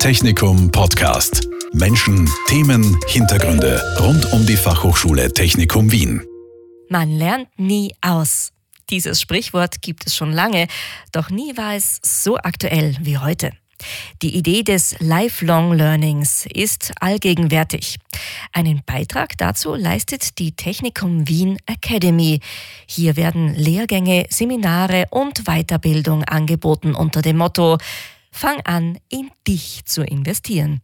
Technikum Podcast. Menschen, Themen, Hintergründe rund um die Fachhochschule Technikum Wien. Man lernt nie aus. Dieses Sprichwort gibt es schon lange, doch nie war es so aktuell wie heute. Die Idee des Lifelong Learnings ist allgegenwärtig. Einen Beitrag dazu leistet die Technikum Wien Academy. Hier werden Lehrgänge, Seminare und Weiterbildung angeboten unter dem Motto Fang an, in dich zu investieren.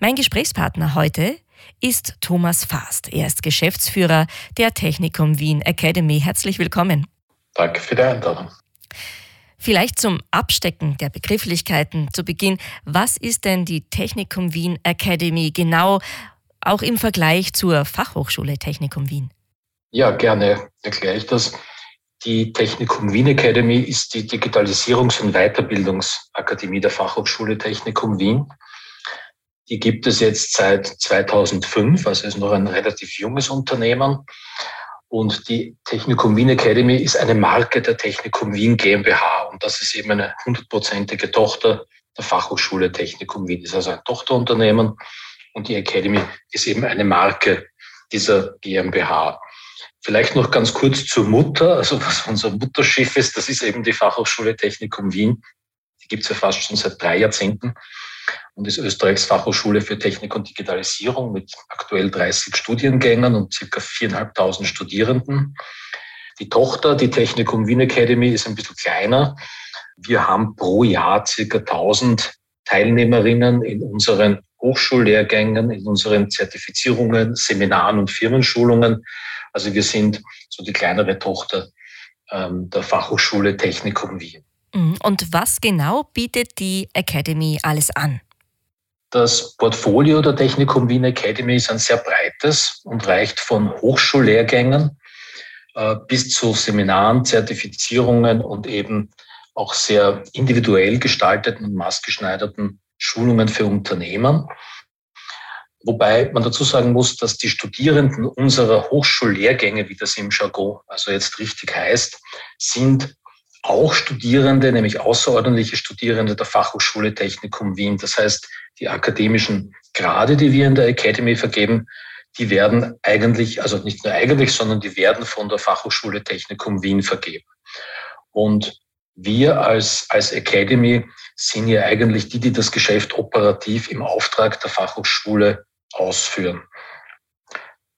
Mein Gesprächspartner heute ist Thomas Faast. Er ist Geschäftsführer der Technikum Wien Academy. Herzlich willkommen. Danke für die Einladung. Vielleicht zum Abstecken der Begrifflichkeiten zu Beginn. Was ist denn die Technikum Wien Academy genau, auch im Vergleich zur Fachhochschule Technikum Wien? Ja, gerne erkläre ich das. Die Technikum Wien Academy ist die Digitalisierungs- und Weiterbildungsakademie der Fachhochschule Technikum Wien. Die gibt es jetzt seit 2005, also ist noch ein relativ junges Unternehmen. Und die Technikum Wien Academy ist eine Marke der Technikum Wien GmbH. Und das ist eben eine hundertprozentige Tochter der Fachhochschule Technikum Wien. Das ist also ein Tochterunternehmen. Und die Academy ist eben eine Marke dieser GmbH. Vielleicht noch ganz kurz zur Mutter, also was unser Mutterschiff ist. Das ist eben die Fachhochschule Technikum Wien. Die gibt es ja fast schon seit drei Jahrzehnten und ist Österreichs Fachhochschule für Technik und Digitalisierung mit aktuell 30 Studiengängen und circa 4.500 Studierenden. Die Tochter, die Technikum Wien Academy, ist ein bisschen kleiner. Wir haben pro Jahr circa 1000 Teilnehmerinnen in unseren Hochschullehrgängen, in unseren Zertifizierungen, Seminaren und Firmenschulungen. Also wir sind so die kleinere Tochter ähm, der Fachhochschule Technikum Wien. Mhm. Und was genau bietet die Academy alles an? Das Portfolio der Technikum Wien Academy ist ein sehr breites und reicht von Hochschullehrgängen äh, bis zu Seminaren, Zertifizierungen und eben auch sehr individuell gestalteten und maßgeschneiderten Schulungen für Unternehmen. Wobei man dazu sagen muss, dass die Studierenden unserer Hochschullehrgänge, wie das im Jargon also jetzt richtig heißt, sind auch Studierende, nämlich außerordentliche Studierende der Fachhochschule Technikum Wien. Das heißt, die akademischen Grade, die wir in der Academy vergeben, die werden eigentlich, also nicht nur eigentlich, sondern die werden von der Fachhochschule Technikum Wien vergeben. Und wir als, als Academy sind ja eigentlich die, die das Geschäft operativ im Auftrag der Fachhochschule ausführen.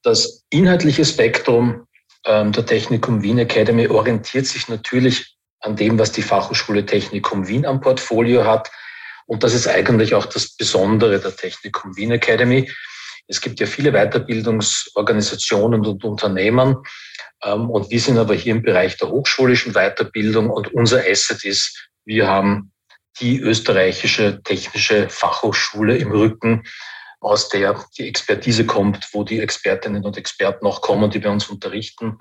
Das inhaltliche Spektrum ähm, der Technikum Wien Academy orientiert sich natürlich an dem, was die Fachhochschule Technikum Wien am Portfolio hat. Und das ist eigentlich auch das Besondere der Technikum Wien Academy. Es gibt ja viele Weiterbildungsorganisationen und Unternehmen. Ähm, und wir sind aber hier im Bereich der hochschulischen Weiterbildung und unser Asset ist, wir haben die österreichische technische Fachhochschule im Rücken, aus der die Expertise kommt, wo die Expertinnen und Experten auch kommen, die bei uns unterrichten.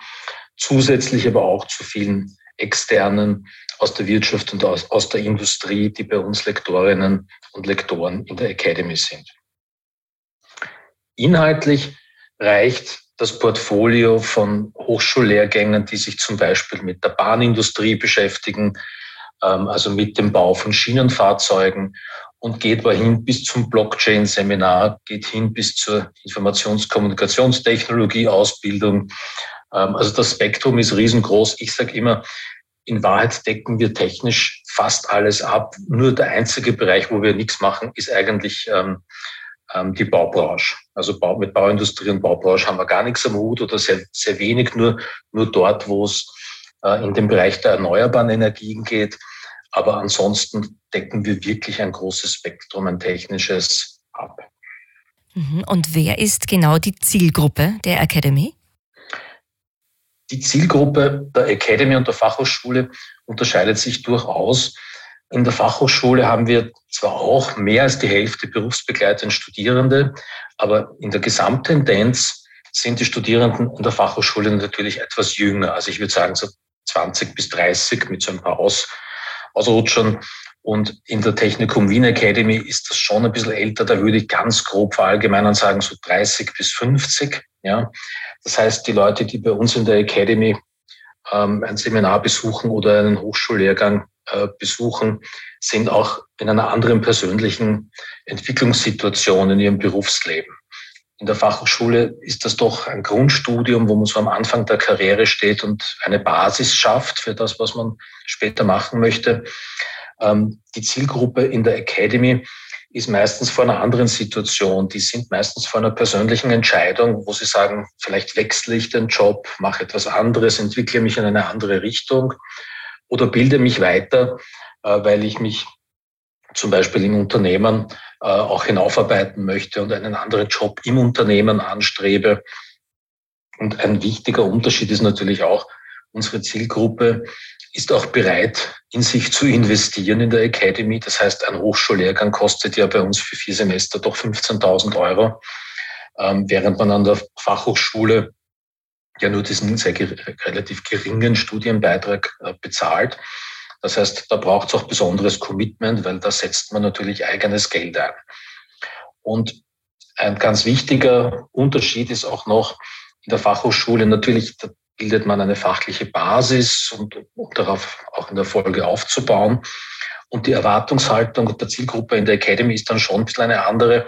Zusätzlich aber auch zu vielen externen aus der Wirtschaft und aus, aus der Industrie, die bei uns Lektorinnen und Lektoren in der Academy sind. Inhaltlich reicht das Portfolio von Hochschullehrgängen, die sich zum Beispiel mit der Bahnindustrie beschäftigen, ähm, also mit dem Bau von Schienenfahrzeugen und geht hin bis zum Blockchain-Seminar, geht hin bis zur Informationskommunikationstechnologie-Ausbildung, ähm, also das Spektrum ist riesengroß. Ich sage immer, in Wahrheit decken wir technisch fast alles ab. Nur der einzige Bereich, wo wir nichts machen, ist eigentlich ähm, ähm, die Baubranche. Also mit Bauindustrie und Baubranche haben wir gar nichts am Hut oder sehr, sehr wenig, nur, nur dort, wo es äh, in den Bereich der erneuerbaren Energien geht. Aber ansonsten decken wir wirklich ein großes Spektrum, ein technisches ab. Mhm. Und wer ist genau die Zielgruppe der Academy? Die Zielgruppe der Academy und der Fachhochschule unterscheidet sich durchaus. In der Fachhochschule haben wir zwar auch mehr als die Hälfte berufsbegleitende Studierende, aber in der Gesamttendenz sind die Studierenden in der Fachhochschule natürlich etwas jünger. Also ich würde sagen so 20 bis 30 mit so ein paar Aus, Ausrutschern. Und in der Technikum Wien Academy ist das schon ein bisschen älter. Da würde ich ganz grob verallgemeinern sagen, so 30 bis 50. Ja. Das heißt, die Leute, die bei uns in der Academy ähm, ein Seminar besuchen oder einen Hochschullehrgang äh, besuchen, sind auch in einer anderen persönlichen Entwicklungssituation in ihrem Berufsleben. In der Fachhochschule ist das doch ein Grundstudium, wo man so am Anfang der Karriere steht und eine Basis schafft für das, was man später machen möchte. Ähm, die Zielgruppe in der Academy ist meistens vor einer anderen Situation. Die sind meistens vor einer persönlichen Entscheidung, wo sie sagen, vielleicht wechsle ich den Job, mache etwas anderes, entwickle mich in eine andere Richtung oder bilde mich weiter, äh, weil ich mich zum Beispiel im Unternehmen äh, auch hinaufarbeiten möchte und einen anderen Job im Unternehmen anstrebe. Und ein wichtiger Unterschied ist natürlich auch, unsere Zielgruppe ist auch bereit, in sich zu investieren in der Academy. Das heißt, ein Hochschullehrgang kostet ja bei uns für vier Semester doch 15.000 Euro, ähm, während man an der Fachhochschule ja nur diesen sehr relativ geringen Studienbeitrag äh, bezahlt. Das heißt, da braucht es auch besonderes Commitment, weil da setzt man natürlich eigenes Geld ein. Und ein ganz wichtiger Unterschied ist auch noch in der Fachhochschule natürlich bildet man eine fachliche Basis und um darauf auch in der Folge aufzubauen. Und die Erwartungshaltung der Zielgruppe in der Academy ist dann schon ein bisschen eine andere,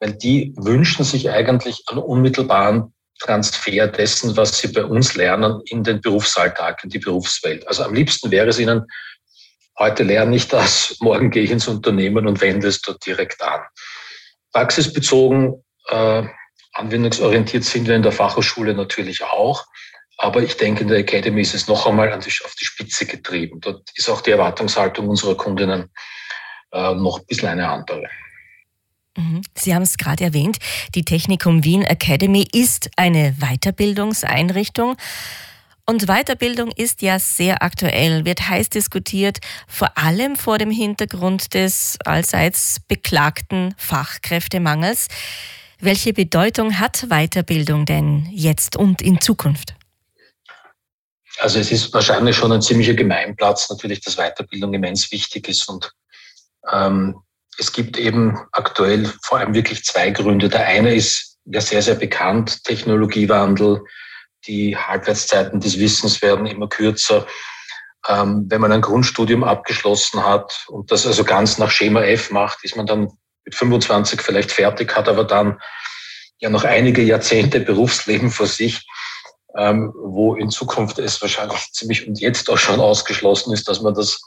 weil die wünschen sich eigentlich einen unmittelbaren Transfer dessen, was sie bei uns lernen, in den Berufsalltag, in die Berufswelt. Also am liebsten wäre es ihnen, heute lerne ich das, morgen gehe ich ins Unternehmen und wende es dort direkt an. Praxisbezogen, äh, anwendungsorientiert sind wir in der Fachhochschule natürlich auch. Aber ich denke, in der Academy ist es noch einmal auf die Spitze getrieben. Dort ist auch die Erwartungshaltung unserer Kundinnen äh, noch ein bisschen eine andere. Mhm. Sie haben es gerade erwähnt, die Technikum Wien Academy ist eine Weiterbildungseinrichtung. Und Weiterbildung ist ja sehr aktuell, wird heiß diskutiert, vor allem vor dem Hintergrund des allseits beklagten Fachkräftemangels. Welche Bedeutung hat Weiterbildung denn jetzt und in Zukunft? Also es ist wahrscheinlich schon ein ziemlicher Gemeinplatz, natürlich, dass Weiterbildung immens wichtig ist. Und ähm, es gibt eben aktuell vor allem wirklich zwei Gründe. Der eine ist ja sehr, sehr bekannt, Technologiewandel, die Halbwertszeiten des Wissens werden immer kürzer. Ähm, wenn man ein Grundstudium abgeschlossen hat und das also ganz nach Schema F macht, ist man dann mit 25 vielleicht fertig, hat aber dann ja noch einige Jahrzehnte Berufsleben vor sich ähm, wo in Zukunft es wahrscheinlich ziemlich und jetzt auch schon ausgeschlossen ist, dass man das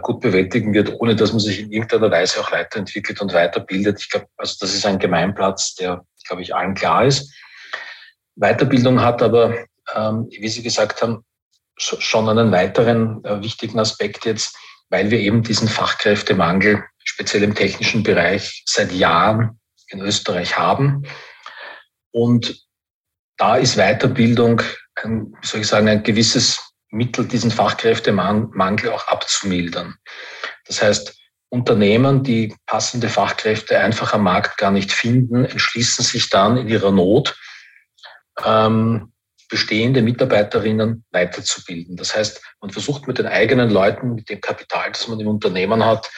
gut bewältigen wird, ohne dass man sich in irgendeiner Weise auch weiterentwickelt und weiterbildet. Ich glaube, also das ist ein Gemeinplatz, der, glaube ich, allen klar ist. Weiterbildung hat aber, ähm, wie Sie gesagt haben, schon einen weiteren äh, wichtigen Aspekt jetzt, weil wir eben diesen Fachkräftemangel speziell im technischen Bereich seit Jahren in Österreich haben. Und da ist Weiterbildung, ein, soll ich sagen, ein gewisses Mittel, diesen Fachkräftemangel auch abzumildern. Das heißt, Unternehmen, die passende Fachkräfte einfach am Markt gar nicht finden, entschließen sich dann in ihrer Not, ähm, bestehende Mitarbeiterinnen weiterzubilden. Das heißt, man versucht mit den eigenen Leuten, mit dem Kapital, das man im Unternehmen hat,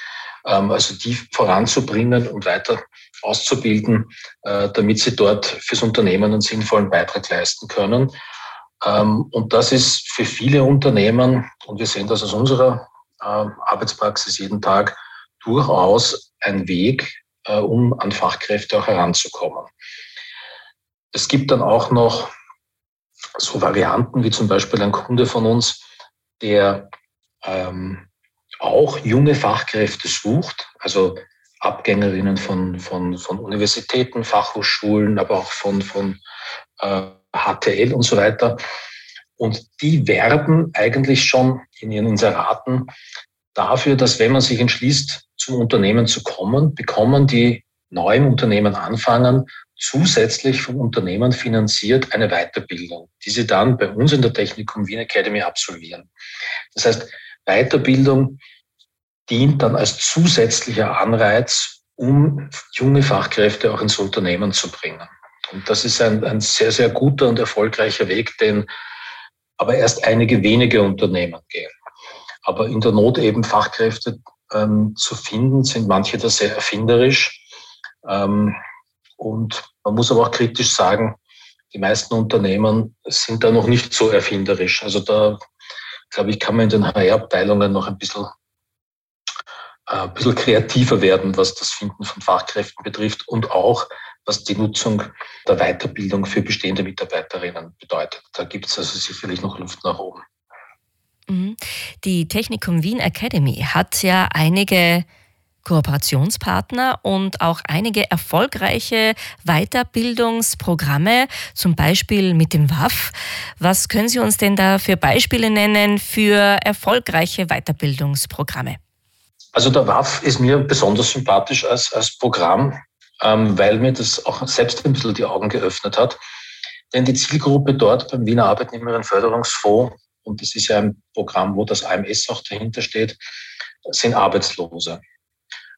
ähm, also die voranzubringen und weiter auszubilden, äh, damit sie dort fürs Unternehmen einen sinnvollen Beitrag leisten können. Ähm, und das ist für viele Unternehmen, und wir sehen das aus unserer äh, Arbeitspraxis jeden Tag, durchaus ein Weg, äh, um an Fachkräfte auch heranzukommen. Es gibt dann auch noch so Varianten wie zum Beispiel ein Kunde von uns, der ähm, auch junge Fachkräfte sucht, also Abgängerinnen von, von, von Universitäten, Fachhochschulen, aber auch von, von äh, HTL und so weiter. Und die werben eigentlich schon in ihren Inseraten dafür, dass wenn man sich entschließt, zum Unternehmen zu kommen, bekommen die neu im Unternehmen anfangen, zusätzlich vom Unternehmen finanziert eine Weiterbildung, die sie dann bei uns in der Technikum Wien Academy absolvieren. Das heißt, Weiterbildung dient dann als zusätzlicher Anreiz, um junge Fachkräfte auch ins Unternehmen zu bringen. Und das ist ein, ein sehr, sehr guter und erfolgreicher Weg, den aber erst einige wenige Unternehmen gehen. Aber in der Not eben Fachkräfte ähm, zu finden, sind manche da sehr erfinderisch. Ähm, und man muss aber auch kritisch sagen, die meisten Unternehmen sind da noch nicht so erfinderisch. Also da glaube ich, kann man in den HR-Abteilungen noch ein bisschen, äh, ein bisschen kreativer werden, was das Finden von Fachkräften betrifft und auch was die Nutzung der Weiterbildung für bestehende Mitarbeiterinnen bedeutet. Da gibt es also sicherlich noch Luft nach oben. Mhm. Die Technikum Wien Academy hat ja einige Kooperationspartner und auch einige erfolgreiche Weiterbildungsprogramme, zum Beispiel mit dem WAF. Was können Sie uns denn da für Beispiele nennen für erfolgreiche Weiterbildungsprogramme? Also der WAF ist mir besonders sympathisch als, als Programm, ähm, weil mir das auch selbst ein bisschen die Augen geöffnet hat. Denn die Zielgruppe dort beim Wiener Arbeitnehmerinnenförderungsfonds, und das ist ja ein Programm, wo das AMS auch dahinter steht, sind Arbeitslose.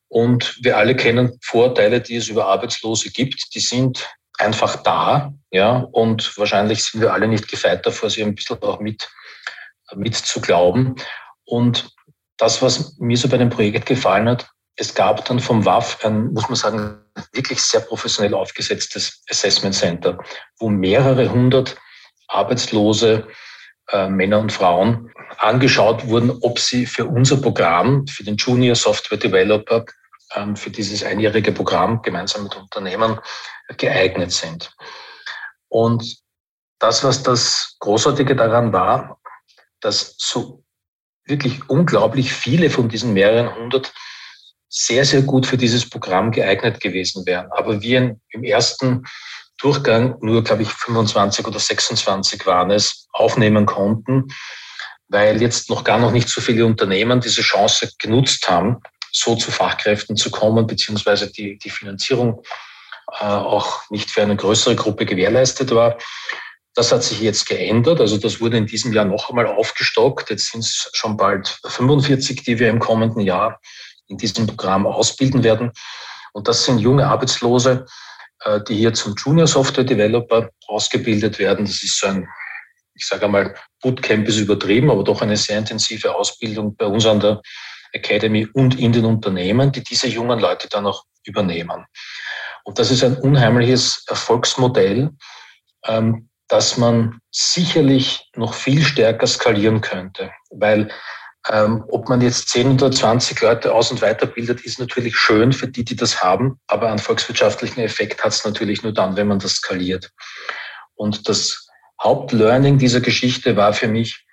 Und wir alle kennen Vorteile, die es über Arbeitslose gibt. Die sind einfach da, ja, und wahrscheinlich sind wir alle nicht gefeit davor, sie ein bisschen auch mit, mit zu glauben. Und das, was mir so bei dem Projekt gefallen hat, es gab dann vom WAF ein, muss man sagen, wirklich sehr professionell aufgesetztes Assessment Center, wo mehrere hundert Arbeitslose äh, Männer und Frauen angeschaut wurden, ob sie für unser Programm, für den Junior Software Developer, ähm, für dieses einjährige Programm gemeinsam mit Unternehmen geeignet sind. Und das, was das Großartige daran war, dass so wirklich unglaublich viele von diesen mehreren hundert sehr, sehr gut für dieses Programm geeignet gewesen wären. Aber wir im ersten Durchgang nur, glaube ich, 25 oder 26 waren es, aufnehmen konnten, weil jetzt noch gar noch nicht so viele Unternehmen diese Chance genutzt haben, so zu Fachkräften zu kommen, beziehungsweise die, die Finanzierung äh, auch nicht für eine größere Gruppe gewährleistet war. Das hat sich jetzt geändert. Also das wurde in diesem Jahr noch einmal aufgestockt. Jetzt sind es schon bald 45, die wir im kommenden Jahr in diesem Programm ausbilden werden. Und das sind junge Arbeitslose, äh, die hier zum Junior Software Developer ausgebildet werden. Das ist so ein, ich sage einmal, Bootcamp ist übertrieben, aber doch eine sehr intensive Ausbildung bei uns an der Academy und in den Unternehmen, die diese jungen Leute dann auch übernehmen. Und das ist ein unheimliches Erfolgsmodell, ähm, das man sicherlich noch viel stärker skalieren könnte, weil ähm, ob man jetzt 10 oder 20 Leute aus- und weiterbildet, ist natürlich schön für die, die das haben, aber einen volkswirtschaftlichen Effekt hat es natürlich nur dann, wenn man das skaliert. Und das Hauptlearning dieser Geschichte war für mich,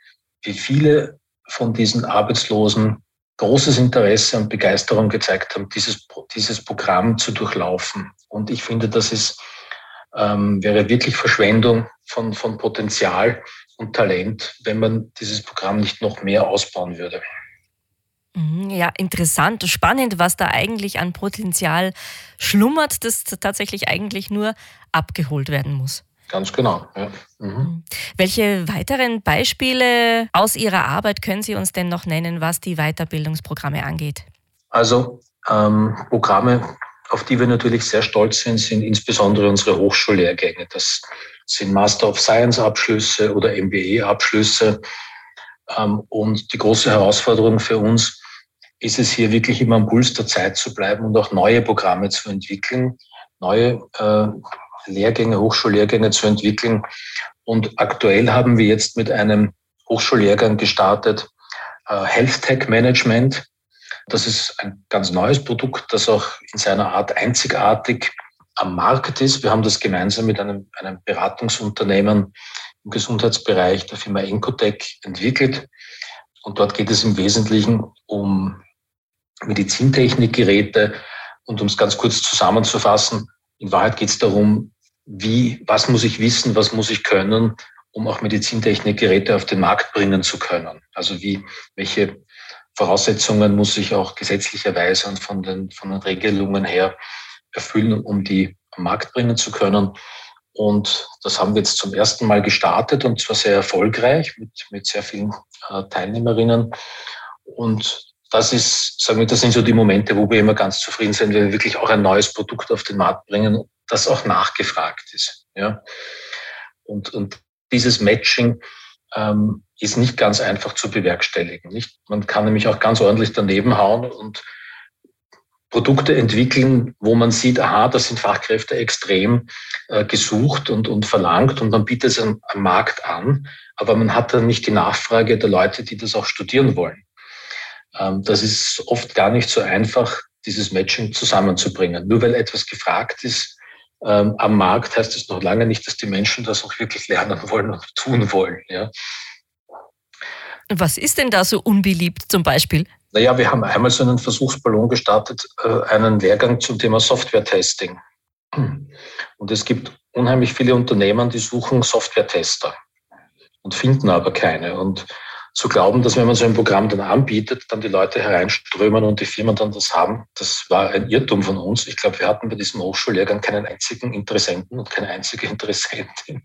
wie viele von diesen Arbeitslosen großes Interesse und Begeisterung gezeigt haben, dieses, dieses Programm zu durchlaufen. Und ich finde, das ist, ähm, wäre wirklich Verschwendung von, von Potenzial, und Talent, wenn man dieses Programm nicht noch mehr ausbauen würde. Mhm, ja, interessant, spannend, was da eigentlich an Potenzial schlummert, das tatsächlich eigentlich nur abgeholt werden muss. Ganz genau. Ja. Mhm. mhm. Welche weiteren Beispiele aus Ihrer Arbeit können Sie uns denn noch nennen, was die Weiterbildungsprogramme angeht? Also ähm, Programme, auf die wir natürlich sehr stolz sind, sind insbesondere unsere Hochschullehrgänge. Das sind Master of Science Abschlüsse oder MBE Abschlüsse. Ähm, und die große Herausforderung für uns ist es hier wirklich immer am Puls der Zeit zu bleiben und auch neue Programme zu entwickeln, neue äh, Lehrgänge, Hochschullehrgänge zu entwickeln. Und aktuell haben wir jetzt mit einem Hochschullehrgang gestartet, äh, Health Tech Management. Das ist ein ganz neues Produkt, das auch in seiner Art einzigartig am Markt ist. Wir haben das gemeinsam mit einem, einem Beratungsunternehmen im Gesundheitsbereich der Firma Encotech entwickelt. Und dort geht es im Wesentlichen um Medizintechnikgeräte. Und um es ganz kurz zusammenzufassen, in Wahrheit geht es darum, wie, was muss ich wissen, was muss ich können, um auch Medizintechnikgeräte auf den Markt bringen zu können. Also wie, welche Voraussetzungen muss ich auch gesetzlicherweise und von den, von den Regelungen her erfüllen, um die am Markt bringen zu können. Und das haben wir jetzt zum ersten Mal gestartet und zwar sehr erfolgreich mit, mit sehr vielen äh, Teilnehmerinnen. Und das ist, sagen wir, das sind so die Momente, wo wir immer ganz zufrieden sind, wenn wir wirklich auch ein neues Produkt auf den Markt bringen, das auch nachgefragt ist. Ja. Und, und dieses Matching ähm, ist nicht ganz einfach zu bewerkstelligen. Nicht? Man kann nämlich auch ganz ordentlich daneben hauen und Produkte entwickeln, wo man sieht, aha, da sind Fachkräfte extrem äh, gesucht und, und verlangt und man bietet es am, am Markt an, aber man hat dann nicht die Nachfrage der Leute, die das auch studieren wollen. Ähm, das ist oft gar nicht so einfach, dieses Matching zusammenzubringen. Nur weil etwas gefragt ist ähm, am Markt, heißt es noch lange nicht, dass die Menschen das auch wirklich lernen wollen und tun wollen. Ja. Was ist denn da so unbeliebt zum Beispiel? Naja, wir haben einmal so einen Versuchsballon gestartet, äh, einen Lehrgang zum Thema Software-Testing. Und es gibt unheimlich viele Unternehmen, die suchen Software-Tester und finden aber keine. Und zu glauben, dass wenn man so ein Programm dann anbietet, dann die Leute hereinströmen und die Firmen dann das haben, das war ein Irrtum von uns. Ich glaube, wir hatten bei diesem Hochschullehrgang keinen einzigen Interessenten und keine einzige Interessentin,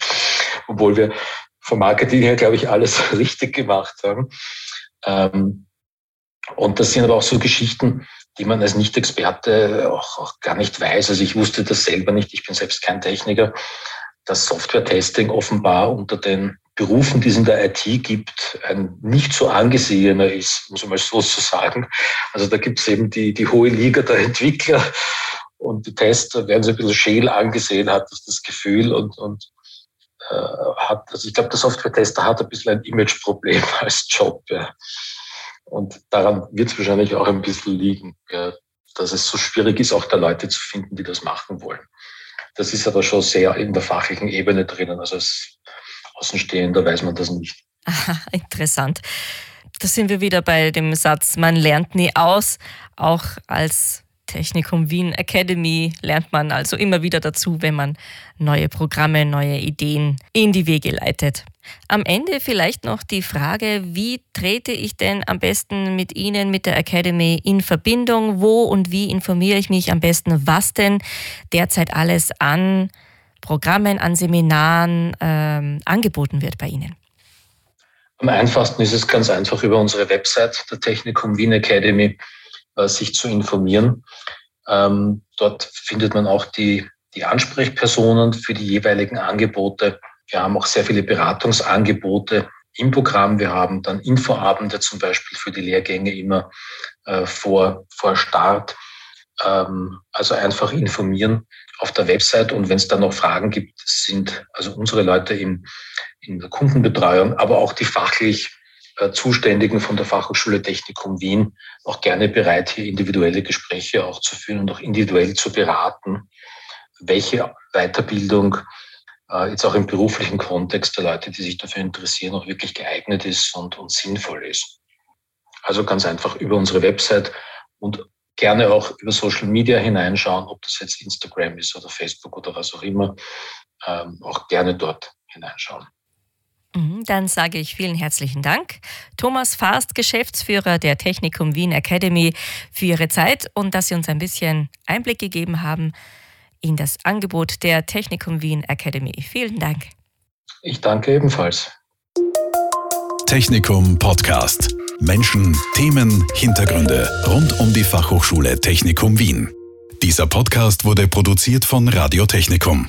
obwohl wir vom Marketing her, glaube ich, alles richtig gemacht haben. Ähm, und das sind aber auch so Geschichten, die man als Nicht-Experte auch, auch gar nicht weiß. Also ich wusste das selber nicht, ich bin selbst kein Techniker, dass Software-Testing offenbar unter den Berufen, die es in der IT gibt, ein nicht so angesehener ist, muss man mal so zu sagen. Also da gibt es eben die, die hohe Liga der Entwickler und die Tester werden so ein bisschen scheel angesehen, hat das, das Gefühl und, und äh, hat, also ich glaube, der Software-Tester hat ein bisschen ein Image-Problem als Job. Ja. Und daran wird es wahrscheinlich auch ein bisschen liegen, ja, dass es so schwierig ist, auch da Leute zu finden, die das machen wollen. Das ist aber schon sehr in der fachlichen Ebene drinnen. Also als Außenstehender weiß man das nicht. Aha, interessant. Da sind wir wieder bei dem Satz, man lernt nie aus. Auch als Technikum Wien Academy lernt man also immer wieder dazu, wenn man neue Programme, neue Ideen in die Wege leitet. Am Ende vielleicht noch die Frage, wie trete ich denn am besten mit Ihnen, mit der Academy in Verbindung? Wo und wie informiere ich mich am besten, was denn derzeit alles an Programmen, an Seminaren ähm, angeboten wird bei Ihnen? Am einfachsten ist es ganz einfach über unsere Website der Technikum Wien Academy sich zu informieren. Ähm, dort findet man auch die, die Ansprechpersonen für die jeweiligen Angebote. Wir haben auch sehr viele Beratungsangebote im Programm. Wir haben dann Infoabende zum Beispiel für die Lehrgänge immer äh, vor, vor Start. Ähm, also einfach informieren auf der Website und wenn es dann noch Fragen gibt, sind also unsere Leute in, in der Kundenbetreuung, aber auch die fachlich äh, Zuständigen von der Fachhochschule Technikum Wien auch gerne bereit, hier individuelle Gespräche auch zu führen und auch individuell zu beraten, welche Weiterbildung äh, jetzt auch im beruflichen Kontext der Leute, die sich dafür interessieren, auch wirklich geeignet ist und, und sinnvoll ist. Also ganz einfach über unsere Website und gerne auch über Social Media hineinschauen, ob das jetzt Instagram ist oder Facebook oder was auch immer, ähm, auch gerne dort hineinschauen. Mhm, dann sage ich vielen herzlichen Dank, Thomas Faast, Geschäftsführer der Technikum Wien Academy, für Ihre Zeit und dass Sie uns ein bisschen Einblick gegeben haben in das Angebot der Technikum Wien Academy. Vielen Dank. Ich danke ebenfalls. Technikum Podcast. Menschen, Themen, Hintergründe rund um die Fachhochschule Technikum Wien. Dieser Podcast wurde produziert von Radio Technikum.